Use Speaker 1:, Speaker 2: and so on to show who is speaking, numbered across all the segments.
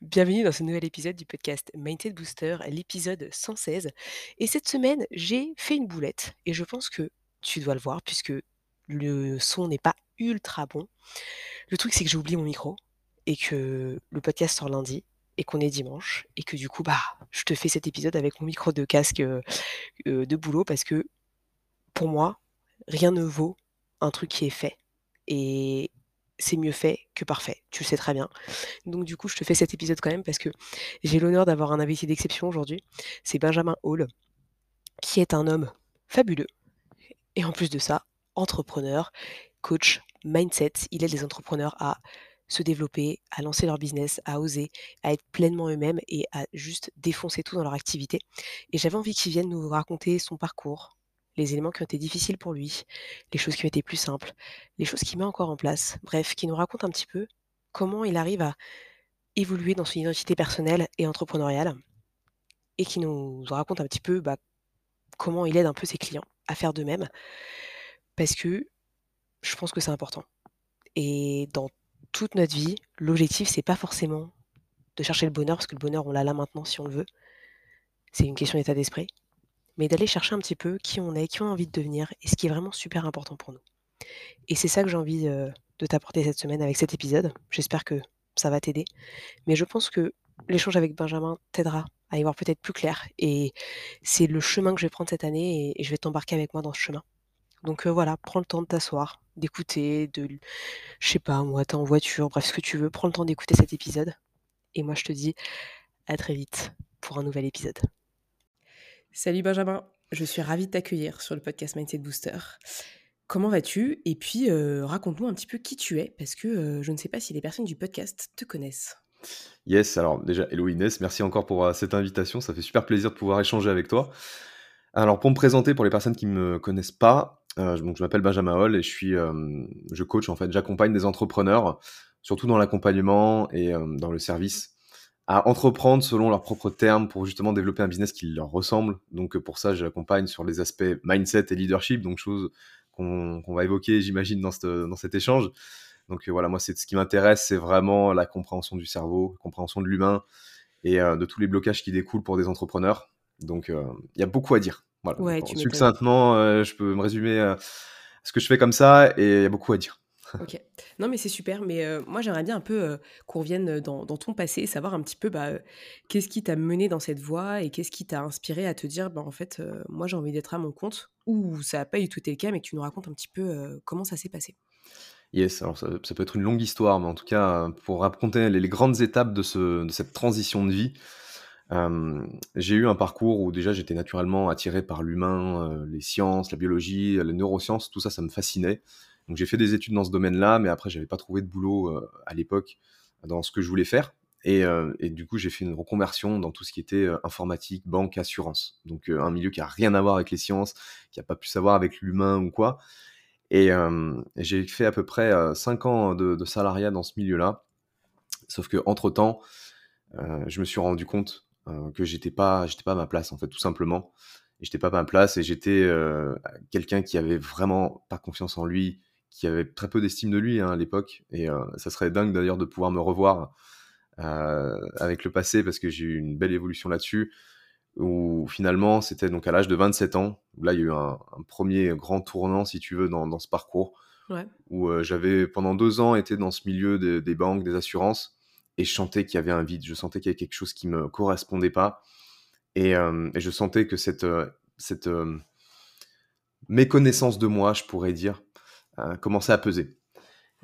Speaker 1: Bienvenue dans ce nouvel épisode du podcast Mindset Booster, l'épisode 116. Et cette semaine, j'ai fait une boulette et je pense que tu dois le voir puisque le son n'est pas ultra bon. Le truc, c'est que j'ai oublié mon micro et que le podcast sort lundi et qu'on est dimanche et que du coup, bah, je te fais cet épisode avec mon micro de casque euh, euh, de boulot parce que pour moi, rien ne vaut un truc qui est fait. Et c'est mieux fait que parfait, tu le sais très bien. Donc du coup, je te fais cet épisode quand même parce que j'ai l'honneur d'avoir un invité d'exception aujourd'hui. C'est Benjamin Hall, qui est un homme fabuleux. Et en plus de ça, entrepreneur, coach, mindset. Il aide les entrepreneurs à se développer, à lancer leur business, à oser, à être pleinement eux-mêmes et à juste défoncer tout dans leur activité. Et j'avais envie qu'il vienne nous raconter son parcours, les éléments qui ont été difficiles pour lui, les choses qui ont été plus simples, les choses qu'il met encore en place, bref, qui nous raconte un petit peu comment il arrive à évoluer dans son identité personnelle et entrepreneuriale, et qui nous raconte un petit peu bah, comment il aide un peu ses clients à faire de même, parce que je pense que c'est important. Et dans toute notre vie, l'objectif, c'est pas forcément de chercher le bonheur, parce que le bonheur, on l'a là maintenant si on le veut. C'est une question d'état d'esprit mais d'aller chercher un petit peu qui on est, qui on a envie de devenir et ce qui est vraiment super important pour nous. Et c'est ça que j'ai envie de t'apporter cette semaine avec cet épisode. J'espère que ça va t'aider. Mais je pense que l'échange avec Benjamin t'aidera à y voir peut-être plus clair. Et c'est le chemin que je vais prendre cette année et, je vais t'embarquer avec moi dans ce chemin. Donc voilà, prends le temps de t'asseoir, d'écouter, de, je sais pas, moi, t'es en voiture, bref, ce que tu veux, prends le temps d'écouter cet épisode. Et moi, je te dis à très vite pour un nouvel épisode. Salut Benjamin, je suis ravie de t'accueillir sur le podcast Mindset Booster. Comment vas-tu? Et puis euh, raconte-nous un petit peu qui tu es, parce que euh, je ne sais pas si les personnes du podcast te connaissent.
Speaker 2: Yes, alors déjà, hello Inès, merci encore pour euh, cette invitation, ça fait super plaisir de pouvoir échanger avec toi. Alors pour me présenter, pour les personnes qui ne me connaissent pas, je m'appelle Benjamin Hall et je suis, je coach en fait, j'accompagne des entrepreneurs, surtout dans l'accompagnement et dans le service à entreprendre selon leurs propres termes pour justement développer un business qui leur ressemble. Donc pour ça, j'accompagne sur les aspects mindset et leadership, donc choses qu'on va évoquer, j'imagine, dans, dans cet échange. Donc voilà, moi, c'est ce qui m'intéresse, c'est vraiment la compréhension du cerveau, la compréhension de l'humain et euh, de tous les blocages qui découlent pour des entrepreneurs. Donc euh, il y a beaucoup à dire. Voilà. Ouais, succinctement, euh, je peux me résumer ce que je fais comme ça et il y a beaucoup à dire.
Speaker 1: Ok. Non, mais c'est super. Mais euh, moi, j'aimerais bien un peu euh, qu'on revienne dans, ton passé, savoir un petit peu bah, euh, qu'est-ce qui t'a mené dans cette voie et qu'est-ce qui t'a inspiré à te dire, bah, en fait, moi, j'ai envie d'être à mon compte, ou ça n'a pas eu tout été le cas, mais que tu nous racontes un petit peu comment ça s'est passé.
Speaker 2: Yes, alors ça, peut être une longue histoire, mais en tout cas, pour raconter les, grandes étapes de, ce, de, cette transition de vie, j'ai eu un parcours où déjà j'étais naturellement attiré par l'humain, les sciences, la biologie, les neurosciences, tout ça, ça me fascinait. Donc j'ai fait des études dans ce domaine-là, mais après j'avais pas trouvé de boulot euh, à l'époque dans ce que je voulais faire. Euh, et, du coup, j'ai fait une reconversion dans tout ce qui était euh, informatique, banque, assurance. Donc un milieu qui a rien à voir avec les sciences, qui a pas pu savoir avec l'humain ou quoi. Et j'ai fait à peu près 5 ans de, salariat dans ce milieu-là. Sauf que entre temps, je me suis rendu compte que j'étais pas, j'étais pas à ma place en fait, tout simplement. J'étais pas à ma place et j'étais quelqu'un qui avait vraiment pas confiance en lui, qui avait très peu d'estime de lui hein, à l'époque. Et euh, ça serait dingue d'ailleurs de pouvoir me revoir euh, avec le passé parce que j'ai eu une belle évolution là-dessus. Où finalement, c'était donc à l'âge de 27 ans. Là, il y a eu un, premier grand tournant, si tu veux, dans, ce parcours. Où euh, j'avais pendant deux ans été dans ce milieu des banques, des assurances. Et je sentais qu'il y avait un vide. Je sentais qu'il y avait quelque chose qui me correspondait pas. Et, et je sentais que cette, cette méconnaissance de moi, je pourrais dire, commençait à peser.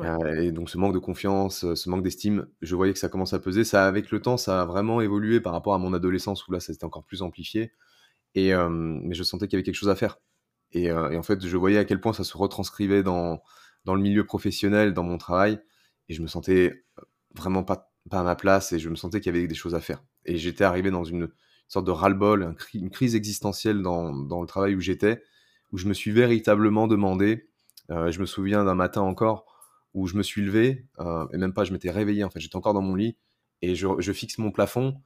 Speaker 2: Euh, et donc ce manque de confiance, euh, ce manque d'estime, je voyais que ça commençait à peser. Ça, avec le temps, ça a vraiment évolué par rapport à mon adolescence où là, ça s'était encore plus amplifié. Et mais je sentais qu'il y avait quelque chose à faire. Et, en fait, je voyais à quel point ça se retranscrivait dans, dans le milieu professionnel, dans mon travail. Et je me sentais vraiment pas, pas à ma place et je me sentais qu'il y avait des choses à faire. Et j'étais arrivé dans une sorte de ras-le-bol, une crise existentielle dans, dans le travail où j'étais, où je me suis véritablement demandé, euh, je me souviens d'un matin encore, où je me suis levé, euh, et même pas, je m'étais réveillé, en fait, j'étais encore dans mon lit, et je, je fixe mon plafond,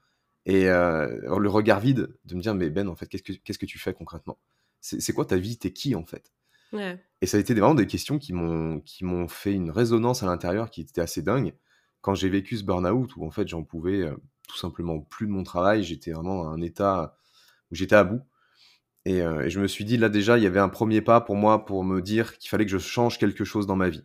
Speaker 2: et euh, le regard vide, de me dire, mais Ben, en fait, qu'est-ce que, qu'est-ce que tu fais concrètement? C'est, quoi ta vie? T'es qui, en fait?
Speaker 3: Ouais.
Speaker 2: Et ça a été vraiment des questions qui m'ont, qui m'ont fait une résonance à l'intérieur qui était assez dingue. Quand j'ai vécu ce burn-out, où en fait, j'en pouvais tout simplement plus de mon travail, j'étais vraiment à un état où j'étais à bout. Et, et, je me suis dit, là déjà, il y avait un premier pas pour moi pour me dire qu'il fallait que je change quelque chose dans ma vie.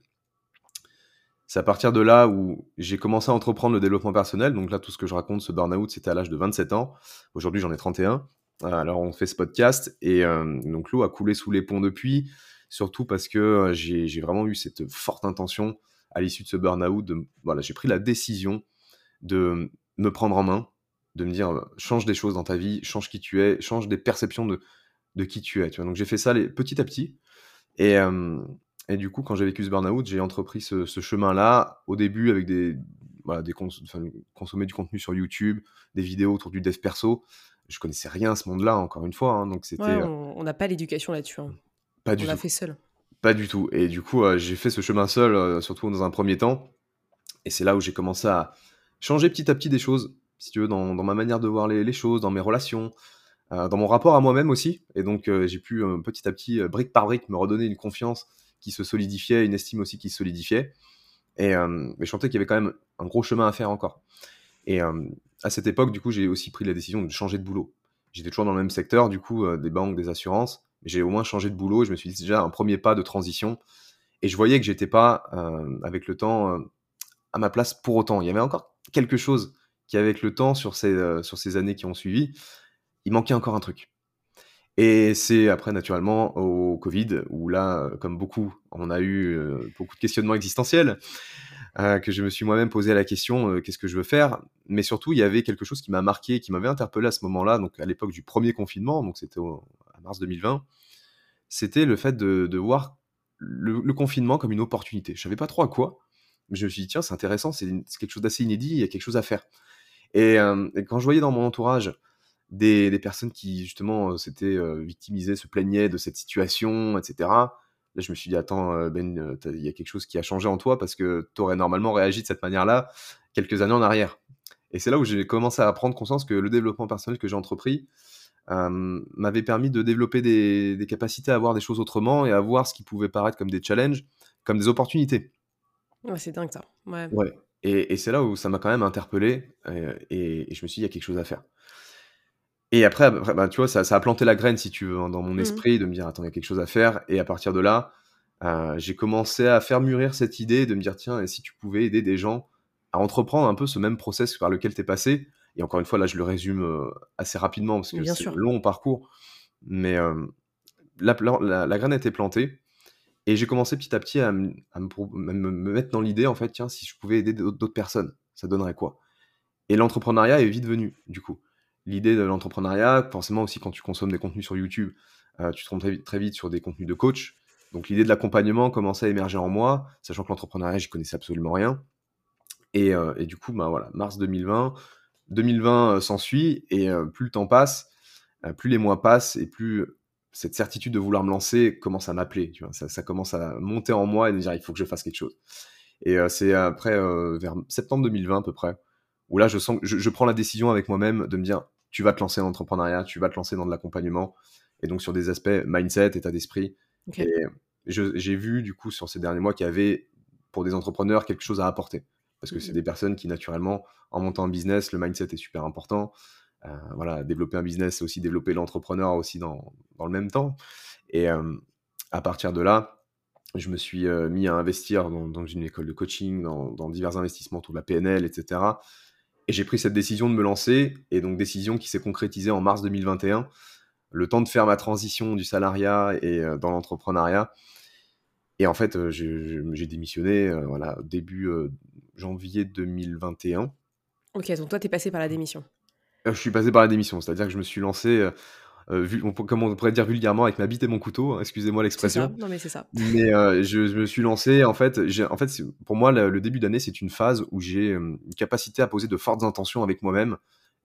Speaker 2: C'est à partir de là où j'ai commencé à entreprendre le développement personnel. Donc là, tout ce que je raconte, ce burn-out, c'était à l'âge de 27 ans. Aujourd'hui, j'en ai 31. Alors, on fait ce podcast et euh, donc l'eau a coulé sous les ponts depuis, surtout parce que euh, j'ai vraiment eu cette forte intention à l'issue de ce burn-out. Voilà, j'ai pris la décision de me prendre en main, de me dire euh, change des choses dans ta vie, change qui tu es, change des perceptions de, de qui tu es. Tu vois. Donc j'ai fait ça les, petit à petit. Et, et du coup, quand j'ai vécu ce burn-out, j'ai entrepris ce, chemin-là, au début avec des, voilà, des consommer du contenu sur YouTube, des vidéos autour du dev perso. Je connaissais rien à ce monde-là, encore une fois. Hein, donc c'était.
Speaker 3: Euh on n'a pas l'éducation là-dessus. Hein.
Speaker 2: Pas du
Speaker 3: on
Speaker 2: l'a
Speaker 3: fait seul.
Speaker 2: Pas du tout. Et du coup, euh, j'ai fait ce chemin seul, euh, surtout dans un premier temps. Et c'est là où j'ai commencé à changer petit à petit des choses, si tu veux, dans, dans ma manière de voir les, les choses, dans mes relations, dans mon rapport à moi-même aussi. Et donc, j'ai pu petit à petit, brique par brique, me redonner une confiance qui se solidifiait, une estime aussi qui se solidifiait. Euh, mais je sentais qu'il y avait quand même un gros chemin à faire encore. Et euh, à cette époque, du coup, j'ai aussi pris la décision de changer de boulot. J'étais toujours dans le même secteur, du coup, euh, des banques, des assurances. J'ai au moins changé de boulot et je me suis dit, déjà un premier pas de transition. Et je voyais que j'étais pas, avec le temps, à ma place pour autant. Il y avait encore quelque chose qui, avec le temps, sur ces, sur ces années qui ont suivi, il manquait encore un truc. Et c'est après, naturellement, au Covid, où là, comme beaucoup, on a eu euh, beaucoup de questionnements existentiels, euh, que je me suis moi-même posé la question euh, qu'est-ce que je veux faire? Mais surtout, il y avait quelque chose qui m'a marqué, qui m'avait interpellé à ce moment-là, donc à l'époque du premier confinement, donc c'était en mars 2020, c'était le fait de, voir le, confinement comme une opportunité. Je savais pas trop à quoi, mais je me suis dit tiens, c'est intéressant, c'est quelque chose d'assez inédit, il y a quelque chose à faire. Et quand je voyais dans mon entourage des, personnes qui justement euh, s'étaient euh, victimisées, se plaignaient de cette situation, etc. Là, je me suis dit, attends, euh, Ben, il y a quelque chose qui a changé en toi parce que tu aurais normalement réagi de cette manière-là quelques années en arrière. Et c'est là où j'ai commencé à prendre conscience que le développement personnel que j'ai entrepris m'avait permis de développer des, capacités à voir des choses autrement et à voir ce qui pouvait paraître comme des challenges, comme des opportunités.
Speaker 3: Ouais, c'est dingue ça. Ouais.
Speaker 2: Et, c'est là où ça m'a quand même interpellé et, et, je me suis dit, il y a quelque chose à faire. Et après, bah, tu vois, ça, ça, a planté la graine, si tu veux, hein, dans mon mmh. esprit, de me dire, attends, il y a quelque chose à faire. Et à partir de là, euh, j'ai commencé à faire mûrir cette idée de me dire, tiens, et si tu pouvais aider des gens à entreprendre un peu ce même process par lequel tu es passé? Et encore une fois, là, je le résume euh, assez rapidement, parce que c'est un long parcours. Mais euh, la, la, la, graine a été plantée. Et j'ai commencé petit à petit à, me, me, mettre dans l'idée, en fait, tiens, si je pouvais aider d'autres personnes, ça donnerait quoi? Et l'entrepreneuriat est vite venu, du coup l'idée de l'entrepreneuriat, forcément aussi quand tu consommes des contenus sur YouTube, euh, tu te trompes très vite, sur des contenus de coach. Donc l'idée de l'accompagnement commençait à émerger en moi, sachant que l'entrepreneuriat, j'y connaissais absolument rien. Et, euh, du coup, bah, voilà, mars 2020, 2020 euh, s'ensuit, et plus le temps passe, plus les mois passent, et plus cette certitude de vouloir me lancer commence à m'appeler. Ça, ça, commence à monter en moi et me dire il faut que je fasse quelque chose. Et c'est après, vers septembre 2020 à peu près, où là je sens je, je prends la décision avec moi-même de me dire tu vas te lancer dans l'entrepreneuriat, tu vas te lancer dans de l'accompagnement, et donc sur des aspects mindset, état d'esprit. Et j'ai vu du coup sur ces derniers mois qu'il y avait pour des entrepreneurs quelque chose à apporter, parce que c'est mmh. des personnes qui naturellement, en montant un business, le mindset est super important. Euh, voilà, développer un business, c'est aussi développer l'entrepreneur aussi dans, dans, le même temps. Et euh, à partir de là, je me suis euh, mis à investir dans, dans, une école de coaching, dans, dans divers investissements autour de la PNL, etc. Et j'ai pris cette décision de me lancer, et donc décision qui s'est concrétisée en mars 2021, le temps de faire ma transition du salariat et euh, dans l'entrepreneuriat. Et en fait, euh, j'ai démissionné euh, voilà, début janvier 2021.
Speaker 3: Ok, donc toi, tu es passé par la démission
Speaker 2: Je suis passé par la démission, c'est-à-dire que je me suis lancé vu on comme on pourrait dire vulgairement avec ma bite et mon couteau, hein, excusez-moi l'expression.
Speaker 3: non mais c'est ça.
Speaker 2: Mais, heu, je je me suis lancé en fait, en fait, pour moi le le début d'année, c'est une phase où j'ai, une capacité à poser de fortes intentions avec moi-même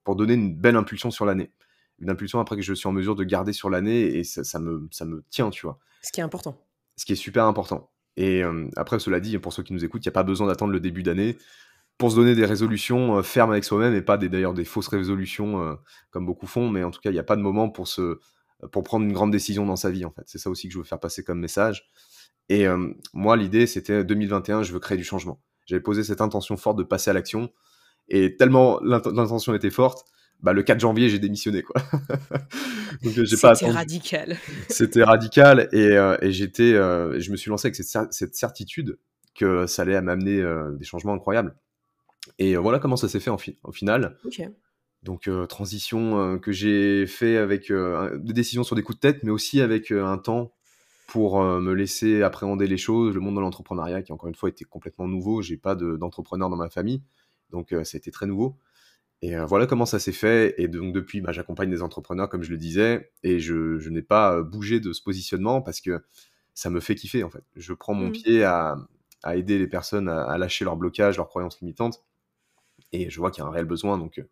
Speaker 2: pour donner une belle impulsion sur l'année. Une impulsion après que je suis en mesure de garder sur l'année et ça ça me ça me tient, tu vois?
Speaker 3: Ce qui est important.
Speaker 2: Ce qui est super important et après cela dit, pour ceux qui nous écoutent, il y a pas besoin d'attendre le début d'année pour se donner des résolutions, heu, fermes avec soi-même et pas d'ailleurs des fausses résolutions, heu, comme beaucoup font. Mais en tout cas, il y a pas de moment pour se pour prendre une grande décision dans sa vie, en fait. C'est ça aussi que je veux faire passer comme message et moi l'idée c'était 2021, je veux créer du changement. J'avais posé cette intention forte de passer à l'action et tellement l'int l'intention était forte, bah, le 4 janvier, j'ai démissionné, quoi.
Speaker 3: C'était radical.
Speaker 2: C'était radical et j'étais, je me suis lancé avec cette cer cette certitude que ça allait m'amener, des changements incroyables et voilà comment ça s'est fait en fi au final. Donc heu, transition, heu, que j'ai fait avec, des décisions sur des coups de tête, mais aussi avec, un temps pour, me laisser appréhender les choses. Le monde de l'entrepreneuriat qui encore une fois était complètement nouveau. J'ai pas de d'entrepreneur dans ma famille, donc ça a été très nouveau et voilà comment ça s'est fait et donc depuis, bah, j'accompagne des entrepreneurs comme je le disais et je je n'ai pas, bougé de ce positionnement parce que ça me fait kiffer, en fait. Je prends mon
Speaker 3: Mmh.
Speaker 2: pied à à aider les personnes à à lâcher leurs blocages, leurs croyances limitantes et je vois qu'il y a un réel besoin donc heu,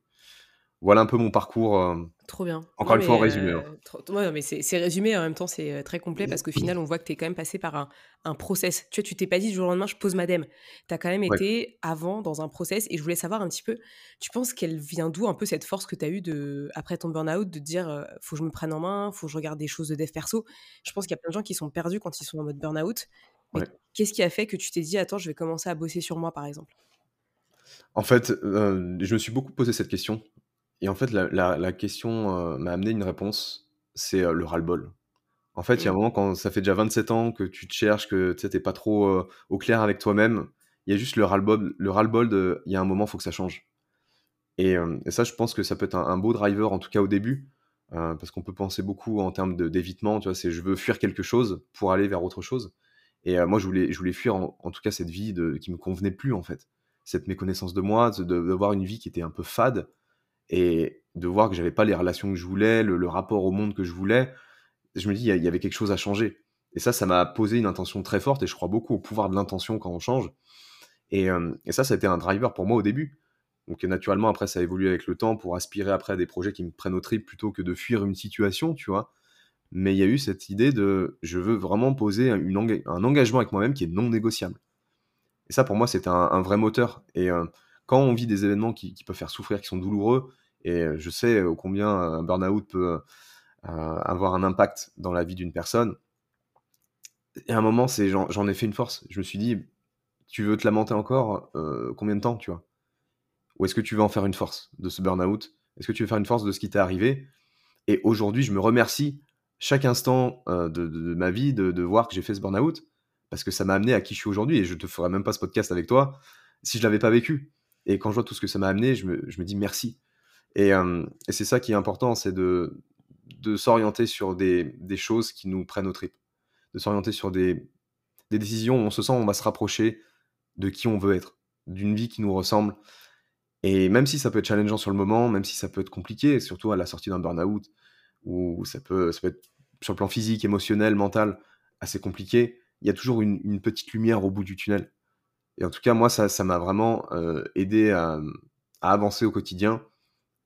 Speaker 2: voilà un peu mon parcours, hem,
Speaker 3: Trop bien.
Speaker 2: encore
Speaker 3: Non
Speaker 2: une fois en résumé,
Speaker 3: heu,
Speaker 2: hein.
Speaker 3: trop ouais, non mais c'est résumé, en même temps, c'est, très complet parce qu'au final, on voit que tu es quand même passé par un un process. Tu vois, tu t'es pas dit: «Du jour au lendemain, je pose ma dème». Tu as quand même
Speaker 2: Ouais.
Speaker 3: été avant dans un process et je voulais savoir un petit peu, tu penses qu'elle vient d'où un peu cette force que tu as eue de après ton burn-out de dire, heu: «Faut que je me prenne en main, faut que je regarde des choses de dev perso»? Je pense qu'il y a plein de gens qui sont perdus quand ils sont en mode burn-out,
Speaker 2: Ouais.
Speaker 3: qu'est-ce qui a fait que tu t'es dit: «Attends, je vais commencer à bosser sur moi», par exemple?
Speaker 2: En fait, heu, je me suis beaucoup posé cette question et en fait la la la question, heu, m'a amené une réponse, c'est, heu, le ras-le-bol. En fait, il y a un
Speaker 3: Mmh.
Speaker 2: moment quand ça fait déjà 27 ans que tu te cherches, que tu sais, tu es pas trop, au clair avec toi-même, il y a juste le ras-le-bol le ras-le-bol de il y a un moment, faut que ça change et ça, je pense que ça peut être un un beau driver, en tout cas au début, parce qu'on peut penser beaucoup en termes d'évitement, tu vois? C'est je veux fuir quelque chose pour aller vers autre chose et moi, je voulais je voulais fuir en en tout cas cette vie de qui me convenait plus, en fait. Cette méconnaissance de moi, de d'avoir une vie qui était un peu fade et de voir que j'avais pas les relations que je voulais, le rapport au monde que je voulais. Je me dis: «Il y avait quelque chose à changer» et ça, ça m'a posé une intention très forte et je crois beaucoup au pouvoir de l'intention quand on change et hem et ça, ça a été un driver pour moi au début. Donc naturellement, après, ça a évolué avec le temps pour aspirer après à des projets qui me prennent aux tripes plutôt que de fuir une situation, tu vois? Mais il y a eu cette idée de: «Je veux vraiment poser un engagement avec moi-même qui est non négociable» et ça, pour moi, c'était un vrai moteur et heu, quand on vit des événements qui peuvent faire souffrir, qui sont douloureux et heu, je sais ô combien un burn-out peut, avoir un impact dans la vie d'une personne et à un moment, c'est j'en ai fait une force. Je me suis dit: «Tu veux te lamenter encore? Combien de temps?» tu vois? Ou est-ce que tu veux en faire une force de ce burn-out? Est-ce que tu veux faire une force de ce qui t'est arrivé? Et aujourd'hui, je me remercie chaque instant, de ma vie de de voir que j'ai fait ce burn-out parce que ça m'a amené à qui je suis aujourd'hui et je te ferais même pas ce podcast avec toi si je l'avais pas vécu. Et quand je vois tout ce que ça m'a amené, je me dis: «Merci» et hem et c'est ça qui est important, c'est de s'orienter sur des choses qui nous prennent aux tripes. De s'orienter sur des décisions où on se sent on va se rapprocher de qui on veut être, d'une vie qui nous ressemble. Et même si ça peut être challengeant sur le moment, même si ça peut être compliqué, surtout à la sortie d'un burn-out où ça peut être sur le plan physique, émotionnel, mental, assez compliqué, il y a toujours une petite lumière au bout du tunnel et en tout cas, moi, ça m'a vraiment, heu, aidé à, avancer au quotidien,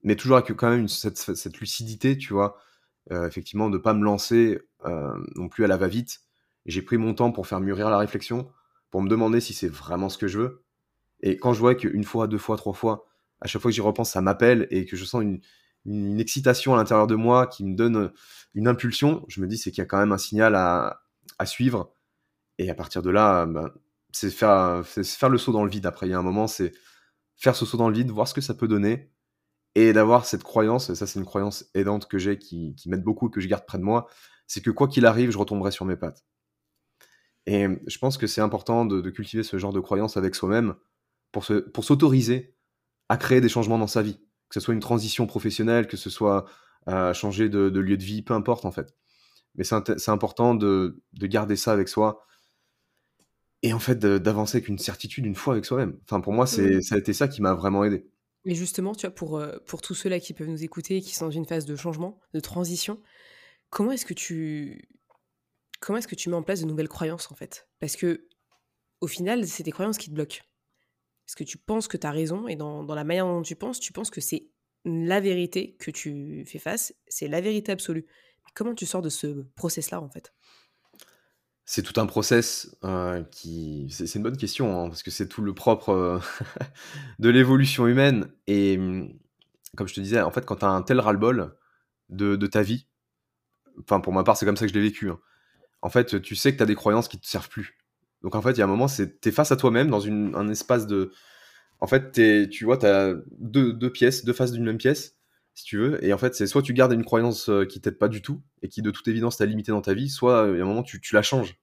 Speaker 2: mais toujours avec quand même cette lucidité, tu vois? Heu, effectivement, de pas me lancer, heu, non plus à la va-vite. J'ai pris mon temps pour faire mûrir la réflexion, pour me demander si c'est vraiment ce que je veux et quand je vois qu'1 fois, 2 fois, 3 fois, à chaque fois que j'y repense, ça m'appelle et que je sens une excitation à l'intérieur de moi qui me donne, une impulsion, je me dis: «C'est qu'il y a quand même un signal à suivre» et à partir de là, ben, c'est faire le saut dans le vide après. Il y a un moment, c'est faire ce saut dans le vide, voir ce que ça peut donner et d'avoir cette croyance et ça, c'est une croyance aidante que j'ai qui m'aide beaucoup et que je garde près de moi, c'est que quoi qu'il arrive, je retomberai sur mes pattes et je pense que c'est important de cultiver ce genre de croyance avec soi-même pour pour s'autoriser à créer des changements dans sa vie. Que ce soit une transition professionnelle, que ce soit, heu, changer de lieu de vie, peu importe, en fait. Mais c'est important de garder ça avec soi et en fait, d'avancer avec une certitude, une foi avec soi-même. Enfin, pour moi,
Speaker 3: Mmh.
Speaker 2: c'est ça a été ça qui m'a vraiment aidé.
Speaker 3: Et justement, tu vois, pour, heu, pour tous ceux-là qui peuvent nous écouter et qui sont dans une phase de changement, de transition, comment est-ce que tu comment est-ce que tu mets en place de nouvelles croyances, en fait? Parce qu'au final, c'est tes croyances qui te bloquent. Parce que tu penses que tu as raison et dans dans la manière dont tu penses, tu penses que c'est la vérité que tu fais face, c'est la vérité absolue. Comment tu sors de ce process-là, en fait?
Speaker 2: C'est tout un process, heu, qui c'est une bonne question, hein, parce que c'est tout le propre, heu, de l'évolution humaine et mmh, comme je te disais, en fait, quand tu as un tel ras-le-bol de ta vie, enfin, pour ma part, c'est comme ça que je l'ai vécu, hein. En fait, tu sais que tu as des croyances qui te servent plus. Donc en fait, il y a un moment, tu es face à toi-même dans une un espace de en fait, tu vois, tu as 2 2 pièces, 2 faces d'une même pièce, si tu veux et en fait, c'est soit tu gardes une croyance, heu, qui t'aide pas du tout et qui, de toute évidence, t'a limité dans ta vie, soit, il y a un moment, tu tu la changes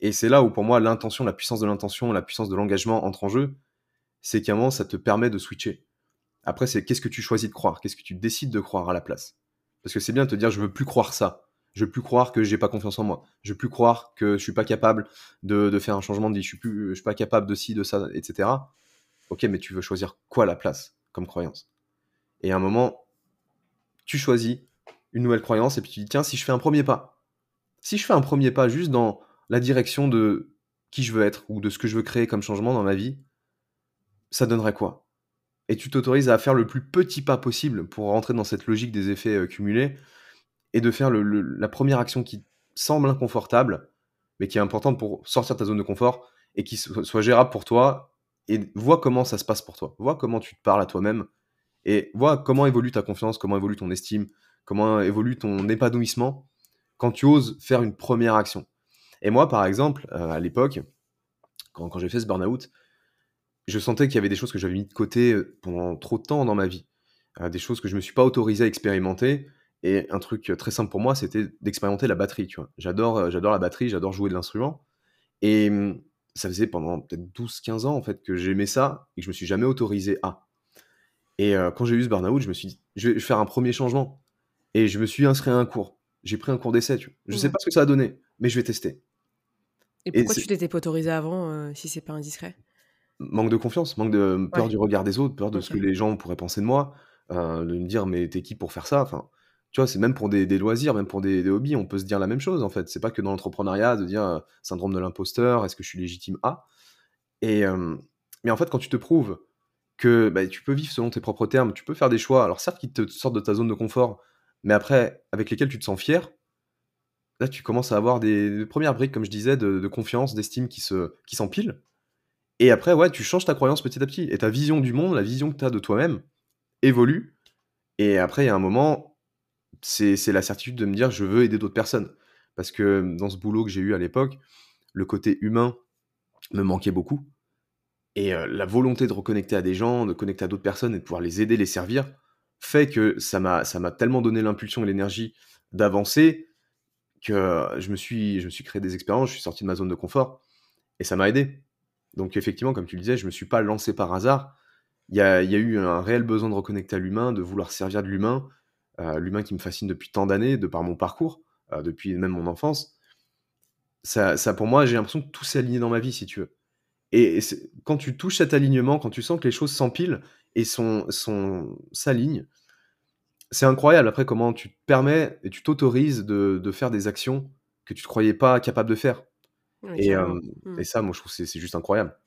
Speaker 2: et c'est là où, pour moi, l'intention, la puissance de l'intention, la puissance de l'engagement entre en jeu. C'est qu'à un moment, ça te permet de switcher. Après, c'est qu'est-ce que tu choisis de croire? Qu'est-ce que tu décides de croire à la place? Parce que c'est bien de te dire: «Je veux plus croire ça. Je veux plus croire que j'ai pas confiance en moi. Je veux plus croire que je suis pas capable de faire un changement de vie. Je suis plus je suis pas capable de ci, de ça et cetera». OK, mais tu veux choisir quoi à la place comme croyance? Et à un moment, tu choisis une nouvelle croyance et puis tu dis: «Tiens, si je fais un 1er pas, si je fais un 1er pas juste dans la direction de qui je veux être ou de ce que je veux créer comme changement dans ma vie, ça donnerait quoi?» et tu t'autorises à faire le plus petit pas possible pour rentrer dans cette logique des effets, heu, cumulés et de faire la 1re action qui semble inconfortable, mais qui est importante pour sortir de ta zone de confort et qui so soit gérable pour toi et vois comment ça se passe pour toi. Vois comment tu te parles à toi-même et vois comment évolue ta confiance, comment évolue ton estime, comment évolue ton épanouissement quand tu oses faire une 1re action et moi, par exemple, heu, à l'époque, quand quand j'ai fait ce burn-out, je sentais qu'il y avait des choses que j'avais mis de côté, heu, pendant trop de temps dans ma vie. Heu, des choses que je me suis pas autorisé à expérimenter et un truc, très simple pour moi, c'était d'expérimenter la batterie, tu vois? J'adore, j'adore la batterie, j'adore jouer de l'instrument et mmh, ça faisait pendant peut-être 12-15 ans, en fait, que j'aimais ça et que je me suis jamais autorisé à et quand j'ai eu ce burn-out, je me suis dit: «Je vais faire un 1er changement» et je me suis inscrit à un cours. J'ai pris un cours d'essai, tu vois? Je sais
Speaker 3: Mmh.
Speaker 2: pas ce que ça va donner, mais je vais tester
Speaker 3: Et
Speaker 2: et
Speaker 3: pourquoi tu t'étais pas autorisé avant, heu, si c'est pas indiscret?
Speaker 2: Manque de confiance, manque de peur
Speaker 3: Ouais.
Speaker 2: du regard des autres, peur de ce que les gens pourraient penser de moi, heu, de me dire: «Mais tu es qui pour faire ça?» enfin, tu vois? C'est même pour des des loisirs, même pour des des hobbies, on peut se dire la même chose, en fait. C'est pas que dans l'entrepreneuriat de dire, heu: «Syndrome de l'imposteur, est-ce que je suis légitime? À?» et hem, mais en fait, quand tu te prouves que, bah, tu peux vivre selon tes propres termes, tu peux faire des choix, alors certes, qui te sortent de ta zone de confort, mais après, avec lesquels tu te sens fier là, tu commences à avoir des 1res briques, comme je disais, de confiance, d'estime qui se qui s'empilent. Et après, ouais, tu changes ta croyance petit à petit. Et ta vision du monde, la vision que tu as de toi-même évolue. Et après, il y a un moment, c'est la certitude de me dire: «Je veux aider d'autres personnes» parce que, mmh, dans ce boulot que j'ai eu à l'époque, le côté humain me manquait beaucoup. Et heu, la volonté de reconnecter à des gens, de connecter à d'autres personnes et de pouvoir les aider, les servir, fait que ça m'a tellement donné l'impulsion et l'énergie d'avancer que je me suis je me suis créé des expériences, je suis sorti de ma zone de confort et ça m'a aidé. Donc effectivement, comme tu le disais, je me suis pas lancé par hasard. Il y a y a eu un réel besoin de reconnecter à l'humain, de vouloir servir de l'humain, heu, l'humain qui me fascine depuis tant d'années, de par mon parcours, heu, depuis même mon enfance. Ça ça pour moi, j'ai l'impression que tout s'est aligné dans ma vie, si tu veux et quand tu touches cet alignement, quand tu sens que les choses s'empilent et sont sont s'alignent c'est incroyable après comment tu te permets et tu t'autorises de de faire des actions que tu te croyais pas capable de faire et hem
Speaker 3: Mmh.
Speaker 2: et ça, moi, je trouve c'est c'est juste incroyable.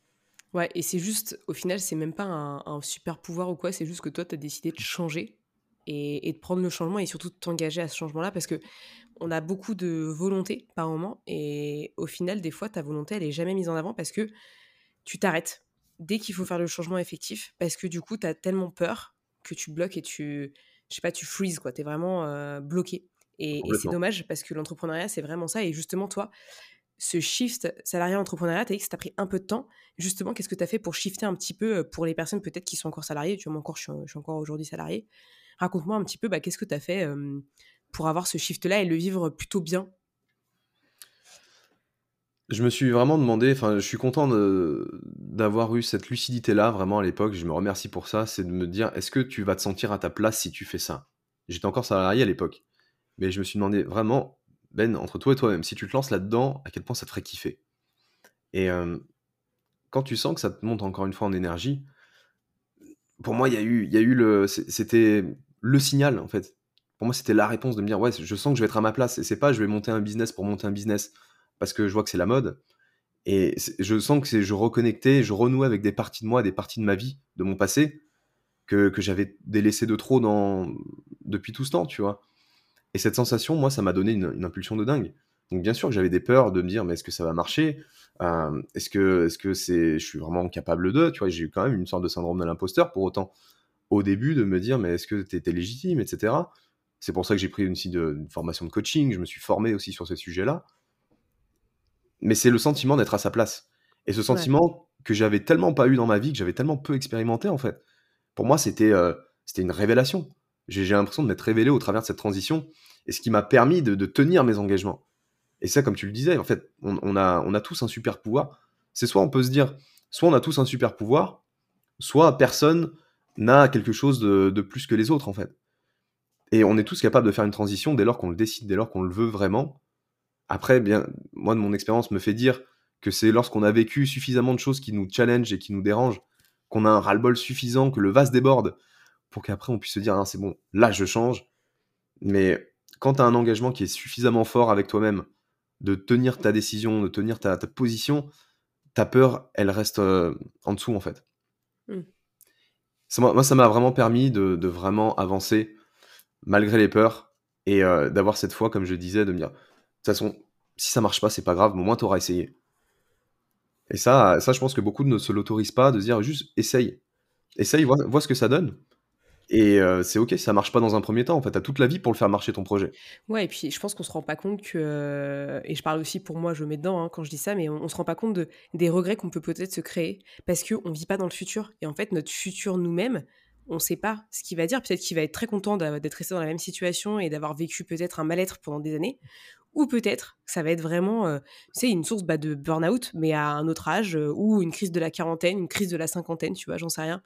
Speaker 3: Ouais et c'est juste au final, c'est même pas un un super pouvoir ou quoi, c'est juste que toi, tu as décidé de changer et et de prendre le changement et surtout de t'engager à ce changement-là parce qu'on a beaucoup de volonté par moment et au final, des fois, ta volonté, elle est jamais mise en avant parce que tu t'arrêtes dès qu'il faut faire le changement effectif parce que du coup, tu as tellement peur que tu bloques et tu je sais pas, tu freezes quoi, tu es vraiment, bloqué et et c'est dommage parce que l'entrepreneuriat, c'est vraiment ça et justement, toi, ce shift salariat-entrepreneuriat, tu as dit que ça t'a pris un peu de temps. Justement, qu'est-ce que tu as fait pour shifter un petit peu, pour les personnes peut-être qui sont encore salariées? Tu vois, moi encore, je suis je suis encore aujourd'hui salariée. Raconte-moi un petit peu, bah, qu'est-ce que tu as fait, pour avoir ce shift-là et le vivre plutôt bien?
Speaker 2: Je me suis vraiment demandé enfin, je suis content d'avoir eu cette lucidité-là, vraiment, à l'époque. Je me remercie pour ça. C'est de me dire: «Est-ce que tu vas te sentir à ta place si tu fais ça?» J'étais encore salarié à l'époque, mais je me suis demandé vraiment: «Ben, entre toi et toi-même, si tu te lances là-dedans, à quel point ça te ferait kiffer?» et hem, quand tu sens que ça te monte encore une fois en énergie pour moi, il y a eu, il y a eu le, c'était le signal en fait. Pour moi, c'était la réponse de me dire ouais, je sens que je vais être à ma place. Et c'est pas je vais monter un business pour monter un business parce que je vois que c'est la mode. Et je sens que je reconnectais, je renouais avec des parties de moi, des parties de ma vie, de mon passé, que, j'avais délaissé de trop depuis tout ce temps, tu vois. Et cette sensation, moi, ça m'a donné une, impulsion de dingue. Donc bien sûr j'avais des peurs de me dire, mais est-ce que ça va marcher? Euh, Est-ce que, je suis vraiment capable de Tu vois, j'ai eu quand même une sorte de syndrome de l'imposteur pour autant au début de me dire, mais est-ce que tu étais légitime, etc. C'est pour ça que j'ai pris une, formation de coaching, je me suis formé aussi sur ce sujet-là mais c'est le sentiment d'être à sa place. Et ce sentiment que j'avais tellement pas eu dans ma vie, que j'avais tellement peu expérimenté en fait. Pour moi, c'était euh, c'était une révélation. J'ai l'impression de m'être révélé au travers de cette transition, et ce qui m'a permis de, tenir mes engagements. Et ça, comme tu le disais, en fait, on, a, on a tous un super pouvoir. C'est soit on peut se dire, soit on a tous un super pouvoir, soit personne n'a quelque chose de, de plus que les autres, en fait. Et on est tous capables de faire une transition dès lors qu'on le décide, dès lors qu'on le veut vraiment, après, bien, moi, de mon expérience, me fait dire que c'est lorsqu'on a vécu suffisamment de choses qui nous challenge et qui nous dérangent, qu'on a un ras-le-bol suffisant, que le vase déborde, pour qu'après on puisse se dire, ah, c'est bon, là je change. Mais quand tu as un engagement qui est suffisamment fort avec toi-même, de tenir ta décision, de tenir ta, position, ta peur, elle reste euh, en dessous en fait. Mmh. moi, ça m'a vraiment permis de, vraiment avancer malgré les peurs et euh, d'avoir cette foi, comme je disais, de me dire, toute façon, si ça marche pas, c'est pas grave, mais au moins t'auras essayé. Et ça, ça, je pense que beaucoup ne se l'autorisent pas, de dire juste essaye. Essaye, vois, ce que ça donne. Et euh, c'est ok si ça marche pas dans un premier temps. En fait, t'as toute la vie pour le faire marcher ton projet.
Speaker 3: Ouais, et puis je pense qu'on se rend pas compte que. Euh, et je parle aussi pour moi, je mets dedans hein, quand je dis ça, mais on, se rend pas compte de, des regrets qu'on peut peut-être se créer parce qu'on vit pas dans le futur. Et en fait, notre futur nous-mêmes, on sait pas ce qu'il va dire. Peut-être qu'il va être très content d'être resté dans la même situation et d'avoir vécu peut-être un mal-être pendant des années. Ou peut-être ça va être vraiment, euh, une source bah, de burn-out, mais à un autre âge, euh, ou une crise de la quarantaine, une crise de la cinquantaine, tu vois, j'en sais rien.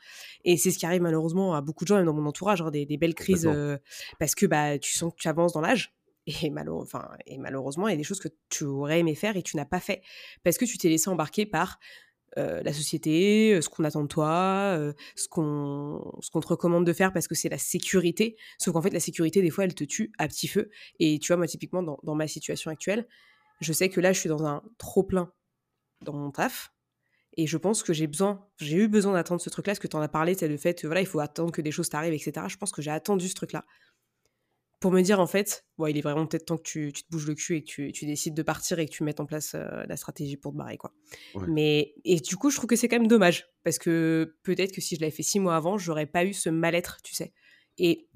Speaker 3: Et c'est ce qui arrive malheureusement à beaucoup de gens, même dans mon entourage, hein, des, belles crises, euh, parce que bah, tu sens que tu avances dans l'âge. Et, et malheureusement, il y a des choses que tu aurais aimé faire et tu n'as pas fait. Parce que tu t'es laissé embarquer par euh, la société, euh, ce qu'on attend de toi, euh, ce qu'on te recommande de faire parce que c'est la sécurité. Sauf qu'en fait, la sécurité, des fois, elle te tue à petit feu. Et tu vois, moi, typiquement, dans, dans ma situation actuelle, je sais que là, je suis dans un trop plein dans mon taf. Et je pense que j'ai besoin, j'ai eu besoin d'attendre ce truc-là, parce que tu en as parlé, c'est le fait, voilà, il faut attendre que des choses t'arrivent, etc. Je pense que j'ai attendu ce truc-là pour me dire en fait, bon, il est vraiment peut-être temps que tu, te bouges le cul et que tu, décides de partir et que tu mettes en place euh, la stratégie pour te barrer quoi. Mais et du coup, je trouve que c'est quand même dommage parce que peut-être que si je l'avais fait six mois avant, j'aurais pas eu ce mal-être, tu sais. Et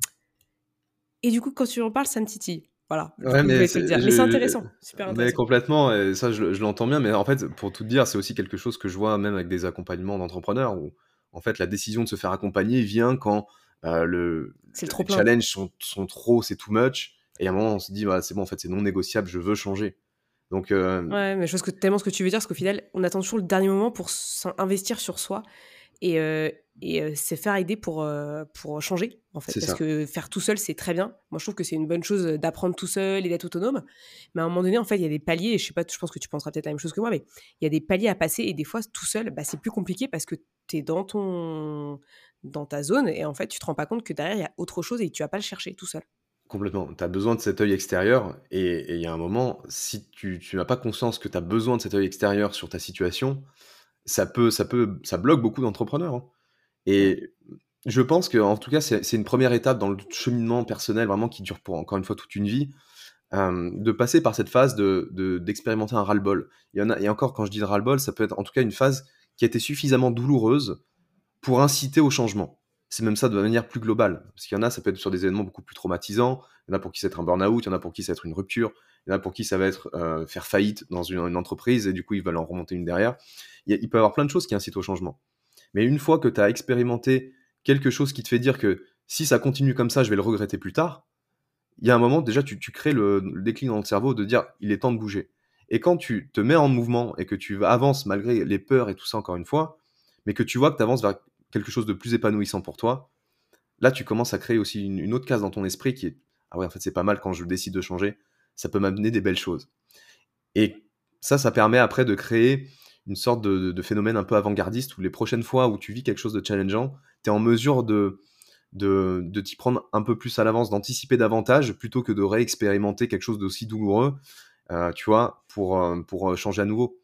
Speaker 3: et du coup, quand tu en parles, ça me titille. Voilà. mais c'est intéressant, super intéressant.
Speaker 2: Mais complètement, et ça je, je l'entends bien, mais en fait, pour tout te dire, c'est aussi quelque chose que je vois même avec des accompagnements d'entrepreneurs où en fait la décision de se faire accompagner vient quand euh, le, les challenges sont, sont trop, c'est too much. Et à un moment, on se dit, bah, c'est bon, en fait, c'est non négociable, je veux changer. Donc, euh,
Speaker 3: Ouais, mais je pense que tellement ce que tu veux dire, parce qu'au final, on attend toujours le dernier moment pour investir sur soi. Et, euh, et c'est faire aider pour, pour changer, en fait. Parce que faire tout seul, c'est très bien. Moi, je trouve que c'est une bonne chose d'apprendre tout seul et d'être autonome. Mais à un moment donné, en fait, il y a des paliers, et je sais pas, je pense que tu penseras peut-être la même chose que moi, mais il y a des paliers à passer, et des fois, tout seul, bah, c'est plus compliqué parce que tu es dans ton dans ta zone et en fait, tu te rends pas compte que derrière, il y a autre chose et tu vas pas le chercher tout seul.
Speaker 2: Complètement. Tu as besoin de cet œil extérieur et il y a un moment, si tu, tu n'as pas conscience que tu as besoin de cet œil extérieur sur ta situation, ça peut, ça peut, ça bloque beaucoup d'entrepreneurs. Hein. Et je pense que, en tout cas, c'est une première étape dans le cheminement personnel vraiment qui dure pour encore une fois toute une vie, euh, de passer par cette phase de d'expérimenter un ras-le-bol. Il y en a, et encore, quand je dis ras-le-bol, ça peut être en tout cas une phase qui a été suffisamment douloureuse pour inciter au changement. C'est même ça de manière plus globale. Parce qu'il y en a, ça peut être sur des événements beaucoup plus traumatisants. Il y en a pour qui ça va être un burn-out, il y en a pour qui ça va être une rupture, il y en a pour qui ça va être euh, faire faillite dans une, entreprise et du coup ils veulent en remonter une derrière. Il, peut y avoir plein de choses qui incitent au changement. Mais une fois que tu as expérimenté quelque chose qui te fait dire que si ça continue comme ça, je vais le regretter plus tard, il y a un moment, déjà, tu, crées le, le, déclic dans le cerveau de dire il est temps de bouger. Et quand tu te mets en mouvement et que tu avances malgré les peurs et tout ça, encore une fois, mais que tu vois que tu avances vers quelque chose de plus épanouissant pour toi, là, tu commences à créer aussi une, autre case dans ton esprit qui est Ah ouais, en fait, c'est pas mal quand je décide de changer, ça peut m'amener des belles choses. Et ça, ça permet après de créer une sorte de de phénomène un peu avant-gardiste où les prochaines fois où tu vis quelque chose de challengeant, tu es en mesure de de de t'y prendre un peu plus à l'avance, d'anticiper davantage plutôt que de réexpérimenter quelque chose d'aussi douloureux, heu, tu vois? Pour, heu, pour, heu, changer à nouveau.